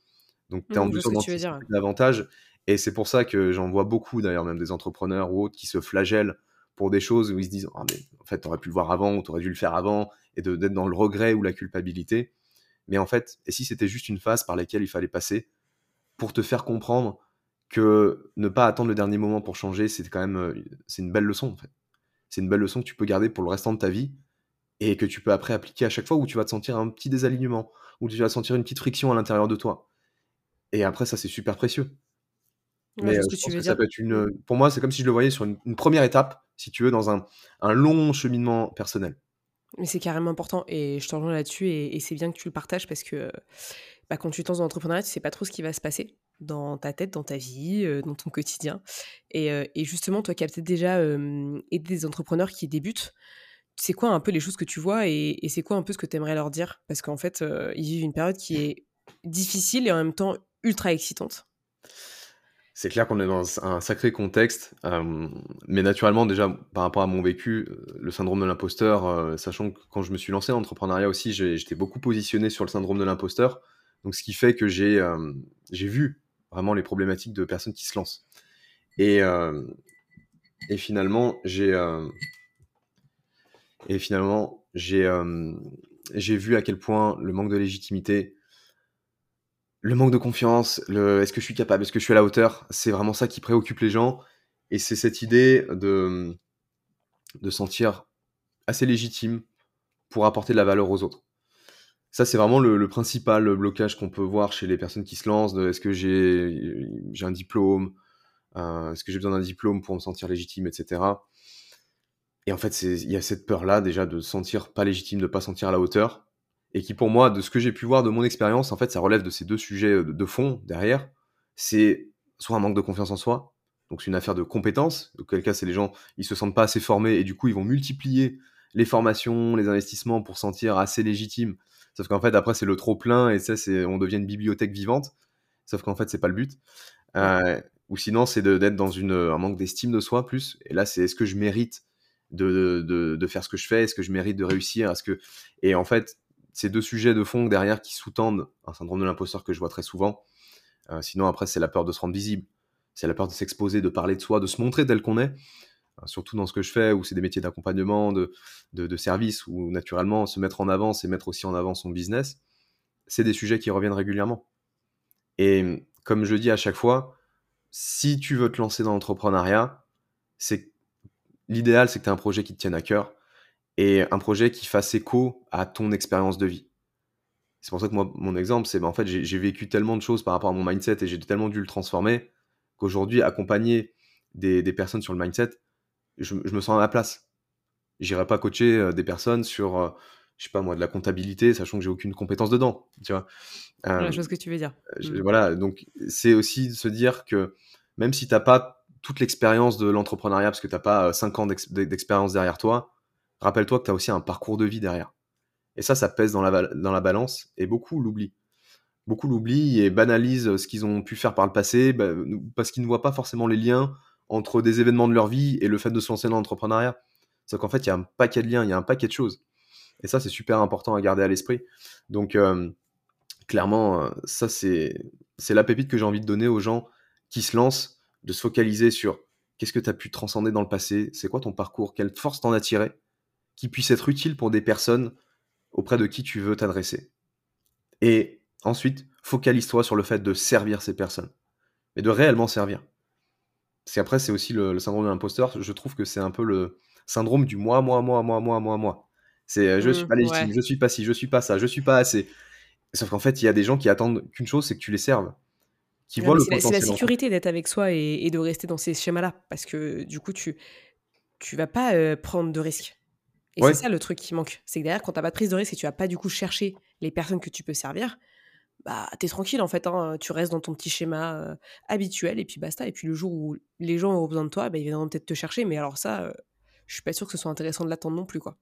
Speaker 2: Donc tu es en
Speaker 3: Mmh,
Speaker 2: mesure d'anticiper davantage et c'est pour ça que j'en vois beaucoup d'ailleurs, même des entrepreneurs ou autres qui se flagellent pour des choses où ils se disent: «Ah mais en fait, tu aurais pu le voir avant ou tu aurais dû le faire avant» et d'être dans le regret ou la culpabilité. Mais en fait, et si c'était juste une phase par laquelle il fallait passer pour te faire comprendre que ne pas attendre le dernier moment pour changer, c'est quand même, heu, c'est une belle leçon, en fait. C'est une belle leçon que tu peux garder pour le restant de ta vie et que tu peux après appliquer à chaque fois où tu vas te sentir un petit désalignement, où tu vas sentir une petite friction à l'intérieur de toi. Et après ça, c'est super précieux.
Speaker 3: Ouais, je
Speaker 2: je pense que ça peut être une, pour moi, c'est comme si je le voyais sur une une 1 étape, si tu veux, dans un un long cheminement personnel.
Speaker 3: Mais c'est carrément important et je te rejoins là-dessus et et c'est bien que tu le partages parce que, bah, quand tu te lances dans l'entrepreneuriat, tu sais pas trop ce qui va se passer dans ta tête, dans ta vie, dans ton quotidien et justement, toi qui as peut-être déjà, aidé des entrepreneurs qui débutent, c'est quoi un peu les choses que tu vois et et c'est quoi un peu ce que tu aimerais leur dire? Parce qu'en fait, ils vivent une période qui est difficile et en même temps ultra excitante.
Speaker 2: C'est clair qu'on est dans un sacré contexte, hem, mais naturellement déjà par rapport à mon vécu, heu, le syndrome de l'imposteur, heu, sachant que quand je me suis lancé dans l'entrepreneuriat aussi, j'étais beaucoup positionné sur le syndrome de l'imposteur. Donc ce qui fait que j'ai, vu vraiment les problématiques de personnes qui se lancent et et finalement j'ai, et finalement j'ai, j'ai vu à quel point le manque de légitimité le manque de confiance, «Est-ce que je suis capable? Est-ce que je suis à la hauteur?» c'est vraiment ça qui préoccupe les gens et c'est cette idée de, de sentir assez légitime pour apporter de la valeur aux autres. Ça, c'est vraiment le principal, blocage qu'on peut voir chez les personnes qui se lancent «Est-ce que j'ai un diplôme? Heu, est-ce que j'ai besoin d'un diplôme pour me sentir légitime?» et cetera et en fait, il y a cette peur-là déjà de se sentir pas légitime, de pas sentir à la hauteur et qui pour moi, de ce que j'ai pu voir de mon expérience, en fait, ça relève de ces 2 sujets, heu, de fond derrière. C'est soit un manque de confiance en soi, donc c'est une affaire de compétences, auquel cas c'est les gens, ils se sentent pas assez formés et du coup, ils vont multiplier les formations, les investissements pour se sentir assez légitimes. Sauf qu'en fait, après, c'est le trop plein et ça, c'est on devient une bibliothèque vivante. Sauf qu'en fait, c'est pas le but. Heu, ou sinon, c'est d'être dans une, un manque d'estime de soi plus et là, c'est est-ce que je mérite de de de faire ce que je fais? Est-ce que je mérite de réussir? Est-ce que et en fait, ces 2 sujets de fond derrière qui sous-tendent un syndrome de l'imposteur que je vois très souvent. Heu, sinon après, c'est la peur de se rendre visible. C'est la peur de s'exposer, de parler de soi, de se montrer tel qu'on est, heu, surtout dans ce que je fais où c'est des métiers d'accompagnement, de service où naturellement se mettre en avant, c'est mettre aussi en avant son business. C'est des sujets qui reviennent régulièrement et comme je dis à chaque fois, si tu veux te lancer dans l'entrepreneuriat, c'est l'idéal, c'est que tu aies un projet qui te tienne à cœur et un projet qui fasse écho à ton expérience de vie. C'est pour ça que moi, mon exemple, c'est, bah, en fait, j'ai vécu tellement de choses par rapport à mon mindset et j'ai tellement dû le transformer qu'aujourd'hui, accompagner des des personnes sur le mindset, je je me sens à ma place. J'irai pas coacher, heu, des personnes sur, heu, je sais pas moi, de la comptabilité, sachant que j'ai aucune compétence dedans, tu vois?
Speaker 3: Je vois ce que tu veux dire.
Speaker 2: je
Speaker 3: Mmh.
Speaker 2: voilà, donc c'est aussi de se dire que même si tu as pas toute l'expérience de l'entrepreneuriat, parce que tu as pas, heu, 5 ans d'ex d'e d'expérience derrière toi, rappelle-toi que tu as aussi un parcours de vie derrière et ça, ça pèse dans la balance et beaucoup l'oublient. Beaucoup l'oublient et banalisent, ce qu'ils ont pu faire par le passé, bah, parce qu'ils ne voient pas forcément les liens entre des événements de leur vie et le fait de se lancer dans l'entrepreneuriat. Sauf qu'en fait, il y a un paquet de liens, il y a un paquet de choses et ça, c'est super important à garder à l'esprit. Donc hem, clairement, heu, ça, c'est c'est la pépite que j'ai envie de donner aux gens qui se lancent, de se focaliser sur qu'est-ce que tu as pu transcender dans le passé? C'est quoi ton parcours? Quelle force t'en as tiré? Qui puisse être utile pour des personnes auprès de qui tu veux t'adresser et ensuite, focalise-toi sur le fait de servir ces personnes, mais de réellement servir. Parce qu'après, c'est aussi le le syndrome de l'imposteur. Je trouve que c'est un peu le syndrome du moi, moi, moi, moi, moi, moi, moi. C'est, heu, je suis
Speaker 3: Mmh,
Speaker 2: pas légitime,
Speaker 3: ouais.
Speaker 2: je suis pas ci, je suis pas ça, je suis pas assez. Sauf qu'en fait, il y a des gens qui attendent qu'une chose, c'est que tu les serves, qui
Speaker 3: Ouais,
Speaker 2: voient le
Speaker 3: c'est la sécurité d'être avec soi et et de rester dans ces schémas-là parce que du coup, tu tu vas pas, heu, prendre de risques et c'est ça le truc qui manque. C'est que derrière, quand tu as pas de prise de risque et tu vas pas du coup chercher les personnes que tu peux servir, bah, tu es tranquille en fait, hein, tu restes dans ton petit schéma, heu, habituel et puis basta et puis le jour où les gens auront besoin de toi, bah, ils viendront peut-être te chercher mais alors ça, heu, je suis pas sûre que ce soit intéressant de l'attendre non plus, quoi.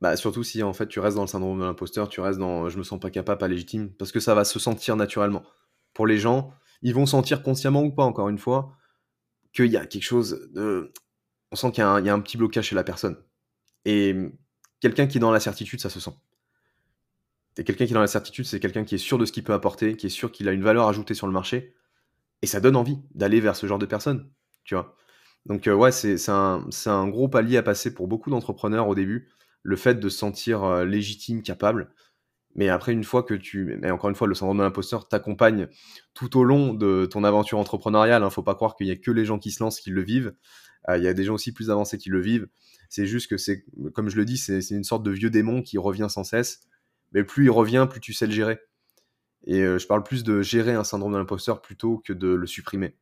Speaker 2: bah, surtout si en fait tu restes dans le syndrome de l'imposteur, tu restes dans, «Je me sens pas capable, pas légitime», parce que ça va se sentir naturellement. Pour les gens, ils vont sentir consciemment ou pas, encore une fois, qu'il y a quelque chose de... On sent qu'il y, y, a un petit blocage chez la personne. Et quelqu'un qui est dans la certitude, ça se sent. Et quelqu'un qui est dans la certitude, c'est quelqu'un qui est sûr de ce qu'il peut apporter, qui est sûr qu'il a une valeur ajoutée sur le marché. Et ça donne envie d'aller vers ce genre de personnes, tu vois. Donc euh, ouais, c'est un, gros palier à passer pour beaucoup d'entrepreneurs au début, le fait de se sentir euh, légitime, capable. Mais après, une fois que tu... Mais encore une fois, le syndrome de l'imposteur t'accompagne tout au long de ton aventure entrepreneuriale. ne hein. Faut pas croire qu'il y a que les gens qui se lancent qui le vivent. Euh, il y a des gens aussi plus avancés qui le vivent. C'est juste que c'est, comme je le dis, c'est une sorte de vieux démon qui revient sans cesse. Mais plus il revient, plus tu sais le gérer. Et je parle plus de gérer un syndrome de l'imposteur plutôt que de le supprimer.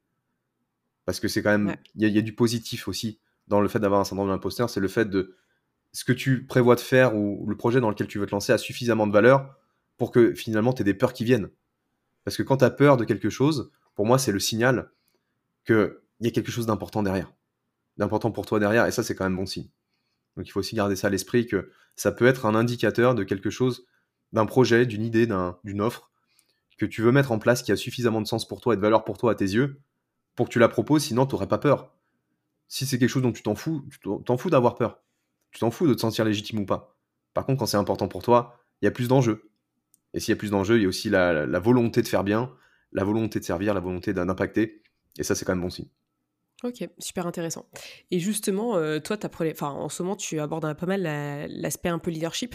Speaker 2: Parce que c'est quand même. Il y, a du positif aussi dans le fait d'avoir un syndrome de l'imposteur. C'est le fait de. Ce que tu prévois de faire ou le projet dans lequel tu veux te lancer a suffisamment de valeur pour que finalement tu aies des peurs qui viennent. Parce que quand tu as peur de quelque chose, pour moi, c'est le signal qu'il y a quelque chose d'important derrière. D'important pour toi derrière. Et ça, c'est quand même bon signe. Donc il faut aussi garder ça à l'esprit que ça peut être un indicateur de quelque chose, d'un projet, d'une idée, d'une offre que tu veux mettre en place qui a suffisamment de sens pour toi et de valeur pour toi à tes yeux pour que tu la proposes, sinon tu n'aurais pas peur. Si c'est quelque chose dont tu t'en fous, tu t'en fous d'avoir peur. Tu t'en fous de te sentir légitime ou pas. Par contre, quand c'est important pour toi, il y a plus d'enjeux. Et s'il y a plus d'enjeux, il y a aussi la, volonté de faire bien, la volonté de servir, la volonté d'impacter. Et ça, c'est quand même bon signe.
Speaker 3: Ok, super intéressant. Et justement, euh, toi, enfin, en ce moment, tu abordes pas mal l'aspect un peu leadership.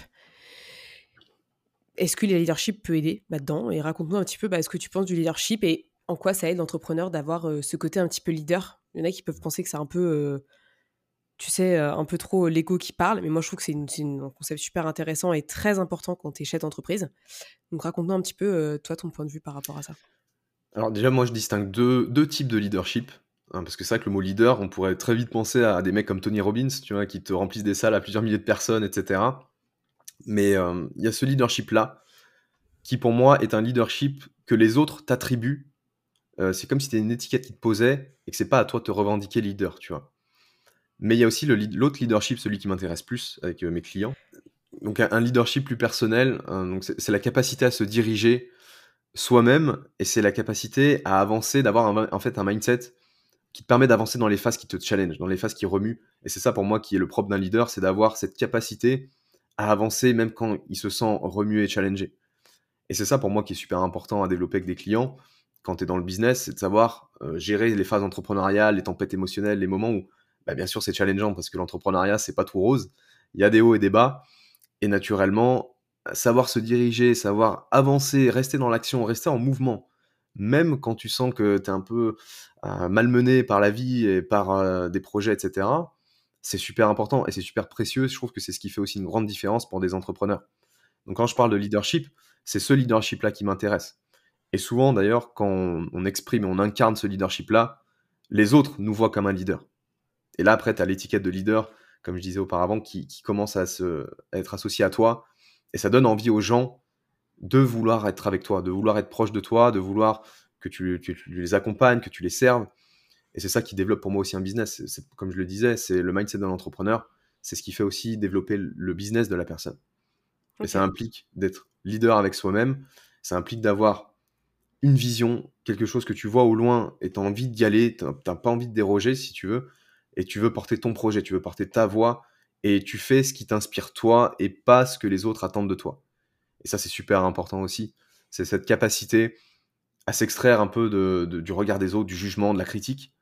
Speaker 3: Est-ce que le leadership peut aider là-dedans? Et raconte-nous un petit peu bah, ce que tu penses du leadership et en quoi ça aide l'entrepreneur d'avoir ce côté un petit peu leader? Il y en a qui peuvent penser que c'est un peu, tu sais, un peu trop l'ego qui parle, mais moi je trouve que c'est un concept super intéressant et très important quand tu es chef d'entreprise. Donc raconte-nous un petit peu, toi, ton point de vue par rapport à ça.
Speaker 2: Alors déjà, moi je distingue deux types de leadership. Hein, parce que c'est vrai que le mot leader, on pourrait très vite penser à des mecs comme Tony Robbins, tu vois, qui te remplissent des salles à plusieurs milliers de personnes, etc. Mais il y a ce leadership-là, qui pour moi est un leadership que les autres t'attribuent euh, c'est comme si c'était une étiquette qui te posait et que c'est pas à toi de te revendiquer leader, tu vois. Mais il y a aussi l'autre leadership, celui qui m'intéresse plus avec euh, mes clients. Donc un, leadership plus personnel, hein, c'est la capacité à se diriger soi-même et c'est la capacité à avancer, d'avoir en fait un mindset qui te permet d'avancer dans les phases qui te challenge, dans les phases qui remuent. Et c'est ça pour moi qui est le propre d'un leader, c'est d'avoir cette capacité à avancer même quand il se sent remué et challengé. Et c'est ça pour moi qui est super important à développer avec des clients quand tu es dans le business, c'est de savoir euh, gérer les phases entrepreneuriales, les tempêtes émotionnelles, les moments où, bah, bien sûr, c'est challengeant parce que l'entrepreneuriat, c'est pas tout rose. Il y a des hauts et des bas. Et naturellement, savoir se diriger, savoir avancer, rester dans l'action, rester en mouvement, même quand tu sens que tu es un peu euh, malmené par la vie et par euh, des projets, etc., c'est super important et c'est super précieux. Je trouve que c'est ce qui fait aussi une grande différence pour des entrepreneurs. Donc quand je parle de leadership, c'est ce leadership-là qui m'intéresse. Et souvent, d'ailleurs, quand on, exprime et on incarne ce leadership-là, les autres nous voient comme un leader. Et là, après, tu as l'étiquette de leader, comme je disais auparavant, qui, commence à, se, être associée à toi. Et ça donne envie aux gens de vouloir être avec toi, de vouloir être proche de toi, de vouloir que tu, les accompagnes, que tu les serves. Et c'est ça qui développe pour moi aussi un business. comme je le disais, c'est le mindset d'un entrepreneur. C'est ce qui fait aussi développer le business de la personne. Et ça implique d'être leader avec soi-même. Ça implique d'avoir une vision, quelque chose que tu vois au loin et tu as envie d'y aller, tu n'as pas envie de déroger si tu veux, et tu veux porter ton projet, tu veux porter ta voix, et tu fais ce qui t'inspire toi et pas ce que les autres attendent de toi. Et ça, c'est super important aussi. C'est cette capacité à s'extraire un peu du regard des autres, du jugement, de la critique.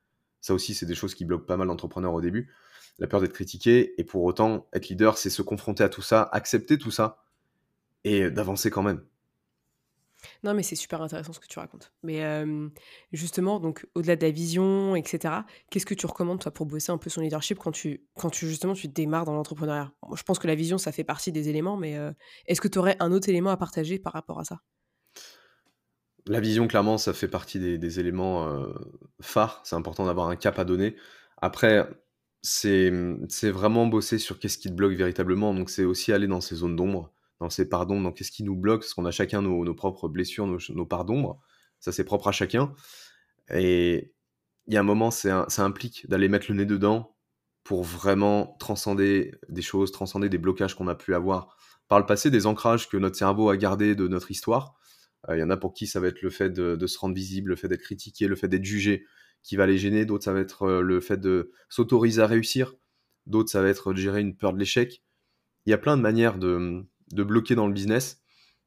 Speaker 2: Ça aussi, c'est des choses qui bloquent pas mal d'entrepreneurs au début. La peur d'être critiqué, et pour autant, être leader, c'est se confronter à tout ça, accepter tout ça, et d'avancer quand même.
Speaker 3: Non, mais c'est super intéressant ce que tu racontes. Mais justement, donc au-delà de la vision, etc., qu'est-ce que tu recommandes toi pour bosser un peu son leadership quand tu, quand tu justement tu démarres dans l'entrepreneuriat? Je pense que la vision, ça fait partie des éléments, mais est-ce que tu aurais un autre élément à partager par rapport à ça?
Speaker 2: La vision, clairement, ça fait partie des, éléments phares. C'est important d'avoir un cap à donner. Après, c'est vraiment bosser sur qu'est-ce qui te bloque véritablement. Donc, c'est aussi aller dans ces zones d'ombre dans ces pardons, dans qu'est-ce qui nous bloque, parce qu'on a chacun nos, propres blessures, nos, nos parts d'ombre. Ça, c'est propre à chacun. Et il y a un moment, ça implique d'aller mettre le nez dedans pour vraiment transcender des choses, transcender des blocages qu'on a pu avoir par le passé, des ancrages que notre cerveau a gardés de notre histoire, il y en a pour qui ça va être le fait de, de se rendre visible, le fait d'être critiqué, le fait d'être jugé qui va les gêner. D'autres, ça va être le fait de s'autoriser à réussir. D'autres, ça va être de gérer une peur de l'échec. Il y a plein de manières de, de bloquer dans le business.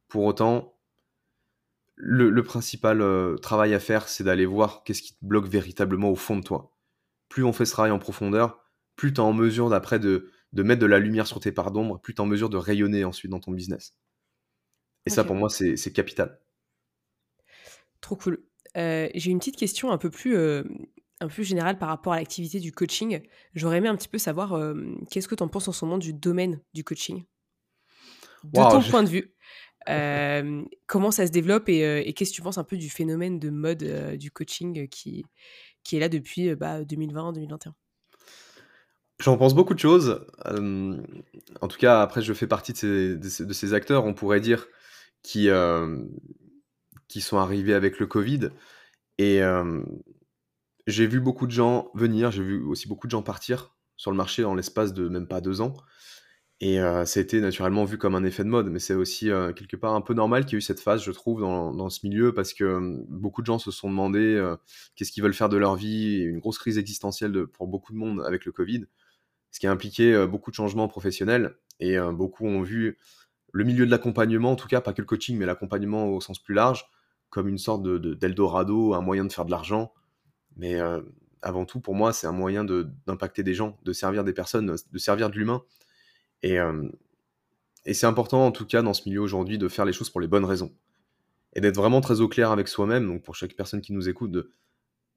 Speaker 2: Pour autant, le, principal euh, travail à faire, c'est d'aller voir qu'est-ce qui te bloque véritablement au fond de toi. Plus on fait ce travail en profondeur, plus tu es en mesure d'après de, de, mettre de la lumière sur tes parts d'ombre, plus tu es en mesure de rayonner ensuite dans ton business. Et ça, pour moi, c'est capital.
Speaker 3: Trop cool. Euh, j'ai une petite question un peu plus, euh, un peu plus générale par rapport à l'activité du coaching. J'aurais aimé un petit peu savoir qu'est-ce que tu en penses en ce moment du domaine du coaching? De ton point de vue comment ça se développe et, qu'est-ce que tu penses un peu du phénomène de mode du coaching qui, qui est là depuis bah, 2020-2021
Speaker 2: J'en pense beaucoup de choses. en tout cas, après, je fais partie de ces, de ces, acteurs, on pourrait dire, qui, qui sont arrivés avec le Covid. Et j'ai vu beaucoup de gens venir, j'ai vu aussi beaucoup de gens partir sur le marché en l'espace de même pas deux ans. Et euh, ça a été naturellement vu comme un effet de mode, mais c'est aussi euh, quelque part un peu normal qu'il y ait eu cette phase, je trouve, dans, ce milieu, parce que euh, beaucoup de gens se sont demandé qu'est-ce qu'ils veulent faire de leur vie, une grosse crise existentielle pour beaucoup de monde avec le Covid, ce qui a impliqué beaucoup de changements professionnels, et beaucoup ont vu le milieu de l'accompagnement, en tout cas, pas que le coaching, mais l'accompagnement au sens plus large, comme une sorte de, d'Eldorado, un moyen de faire de l'argent. Mais avant tout, pour moi, c'est un moyen d'impacter des gens, de servir des personnes, de servir de l'humain. Et, et c'est important, en tout cas, dans ce milieu aujourd'hui, de faire les choses pour les bonnes raisons. Et d'être vraiment très au clair avec soi-même, donc pour chaque personne qui nous écoute, de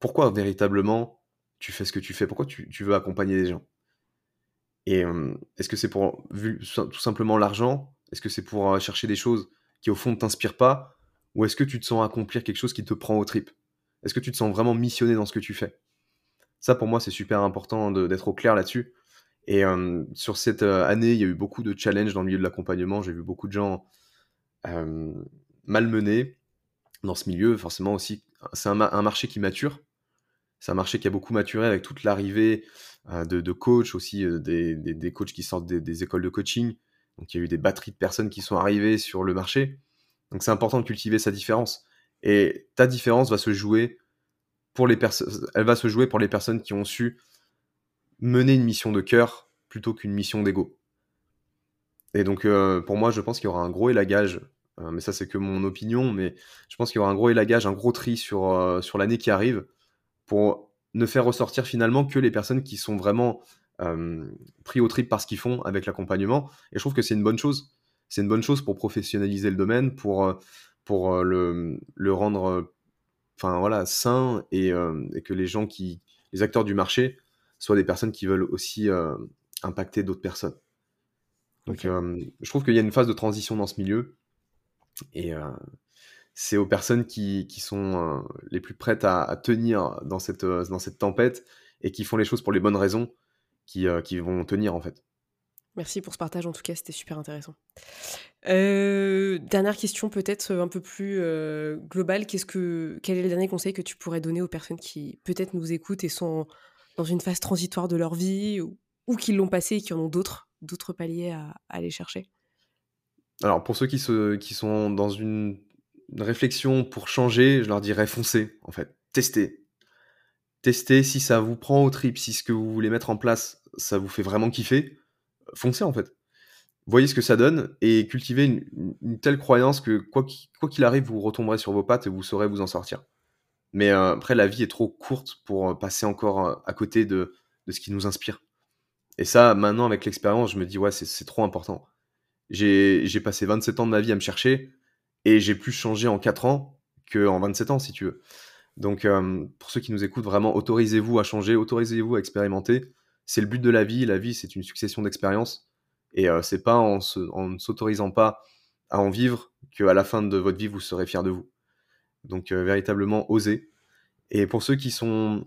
Speaker 2: pourquoi véritablement tu fais ce que tu fais, pourquoi tu, veux accompagner des gens? Et est-ce que c'est pour tout simplement l'argent? Est-ce que c'est pour chercher des choses qui au fond ne t'inspirent pas? Ou est-ce que tu te sens accomplir quelque chose qui te prend aux tripes? Est-ce que tu te sens vraiment missionné dans ce que tu fais? Ça pour moi c'est super important d'être au clair là-dessus. Et sur cette année, il y a eu beaucoup de challenges dans le milieu de l'accompagnement. J'ai vu beaucoup de gens malmenés dans ce milieu. Forcément aussi, c'est un, marché qui mature. C'est un marché qui a beaucoup maturé avec toute l'arrivée de, coachs aussi, des, des, coachs qui sortent des, écoles de coaching. Donc il y a eu des batteries de personnes qui sont arrivées sur le marché. Donc c'est important de cultiver sa différence. Et ta différence va se jouer pour les personnes, elle va se jouer pour les personnes qui ont su mener une mission de cœur plutôt qu'une mission d'ego. Et donc, euh, pour moi, je pense qu'il y aura un gros élagage, euh, mais ça, c'est que mon opinion, mais je pense qu'il y aura un gros élagage, un gros tri sur, euh, sur l'année qui arrive pour ne faire ressortir finalement que les personnes qui sont vraiment pris au trip par ce qu'ils font avec l'accompagnement. Et je trouve que c'est une bonne chose. C'est une bonne chose pour professionnaliser le domaine, pour, pour le, le rendre enfin voilà sain et, et, que les gens qui les acteurs du marché soit des personnes qui veulent aussi euh, impacter d'autres personnes. Donc euh, je trouve qu'il y a une phase de transition dans ce milieu et euh, c'est aux personnes qui, qui sont les plus prêtes à, tenir dans cette, dans cette tempête et qui font les choses pour les bonnes raisons qui, qui vont tenir en fait.
Speaker 3: Merci pour ce partage, en tout cas, c'était super intéressant. dernière question, peut-être un peu plus globale. Qu'est-ce que, quel est le dernier conseil que tu pourrais donner aux personnes qui peut-être nous écoutent et sont dans une phase transitoire de leur vie ou, qui l'ont passé et qui en ont d'autres, d'autres paliers à, aller chercher
Speaker 2: Alors, pour ceux qui sont dans une, réflexion pour changer, je leur dirais foncez, en fait. Testez. Testez si ça vous prend au trip, si ce que vous voulez mettre en place, ça vous fait vraiment kiffer, foncez, en fait. Voyez ce que ça donne et cultivez une, telle croyance que quoi qu'il arrive, vous retomberez sur vos pattes et vous saurez vous en sortir. Mais euh, après, la vie est trop courte pour euh, passer encore euh, à côté de, de, ce qui nous inspire. Et ça, maintenant, avec l'expérience, je me dis, ouais, c'est trop important. J'ai passé 27 ans de ma vie à me chercher et j'ai plus changé en 4 ans qu'en 27 ans, si tu veux. Donc, pour ceux qui nous écoutent, vraiment, autorisez-vous à changer, autorisez-vous à expérimenter. C'est le but de la vie. La vie, c'est une succession d'expériences. Et c'est pas en, en ne s'autorisant pas à en vivre qu'à la fin de votre vie, vous serez fier de vous. Donc euh, véritablement oser. Et pour ceux qui sont,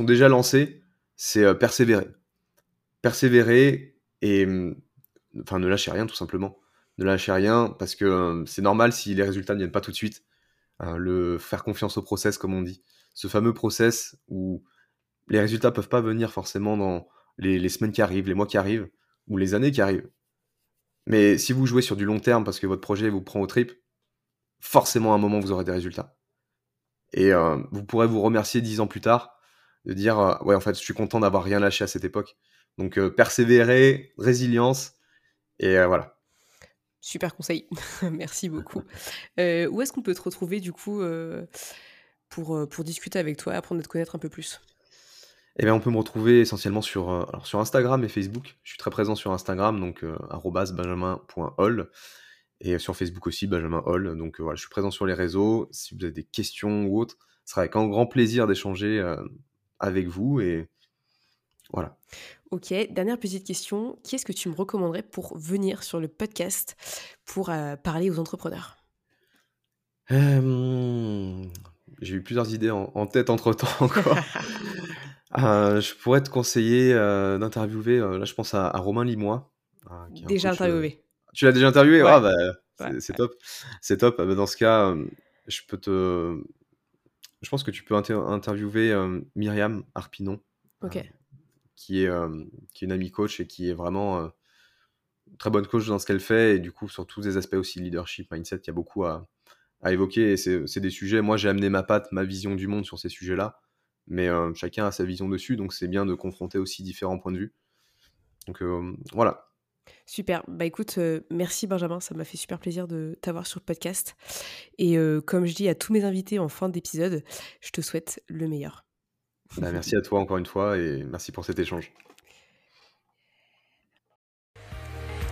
Speaker 2: déjà lancés, c'est euh, persévérer. Persévérer et mm, enfin ne lâchez rien tout simplement. Ne lâchez rien parce que euh, c'est normal si les résultats ne viennent pas tout de suite. Hein, le faire confiance au process comme on dit. Ce fameux process où les résultats peuvent pas venir forcément dans les, les, semaines qui arrivent, les mois qui arrivent ou les années qui arrivent. Mais si vous jouez sur du long terme parce que votre projet vous prend au trip, forcément à un moment vous aurez des résultats. Et euh, vous pourrez vous remercier dix ans plus tard de dire euh, ouais en fait je suis content d'avoir rien lâché à cette époque. Donc euh, persévérer, résilience et voilà.
Speaker 3: Super conseil, merci beaucoup. où est-ce qu'on peut te retrouver du coup pour, pour discuter avec toi, apprendre à te connaître un peu plus?
Speaker 2: Eh bien, on peut me retrouver essentiellement sur, alors sur Instagram et Facebook. Je suis très présent sur Instagram, donc benjamin.hall. Et sur Facebook aussi, Benjamin Hall. Donc voilà, je suis présent sur les réseaux. Si vous avez des questions ou autres, ce sera avec un grand plaisir d'échanger avec vous. Et voilà.
Speaker 3: Ok, dernière petite question. Qui est-ce que tu me recommanderais pour venir sur le podcast pour parler aux entrepreneurs?
Speaker 2: J'ai eu plusieurs idées en, tête entre temps encore. Euh, je pourrais te conseiller d'interviewer, là je pense à, Romain Limois.
Speaker 3: Déjà interviewé.
Speaker 2: Tu l'as déjà interviewé? Ouais. bah, C'est top. C'est top. Bah, dans ce cas, je peux te. Je pense que tu peux interviewer Myriam Arpinon. qui, est, qui est une amie coach et qui est vraiment très bonne coach dans ce qu'elle fait. Et du coup, sur tous les aspects aussi, leadership, mindset, il y a beaucoup à, à évoquer. Et c'est des sujets. Moi, j'ai amené ma patte, ma vision du monde sur ces sujets-là. Mais chacun a sa vision dessus. Donc, c'est bien de confronter aussi différents points de vue. Donc, voilà.
Speaker 3: Super. Bah écoute, euh, merci Benjamin, ça m'a fait super plaisir de t'avoir sur le podcast. Et euh, comme je dis à tous mes invités en fin d'épisode, je te souhaite le meilleur.
Speaker 2: Bah, merci à toi encore une fois et merci pour cet échange.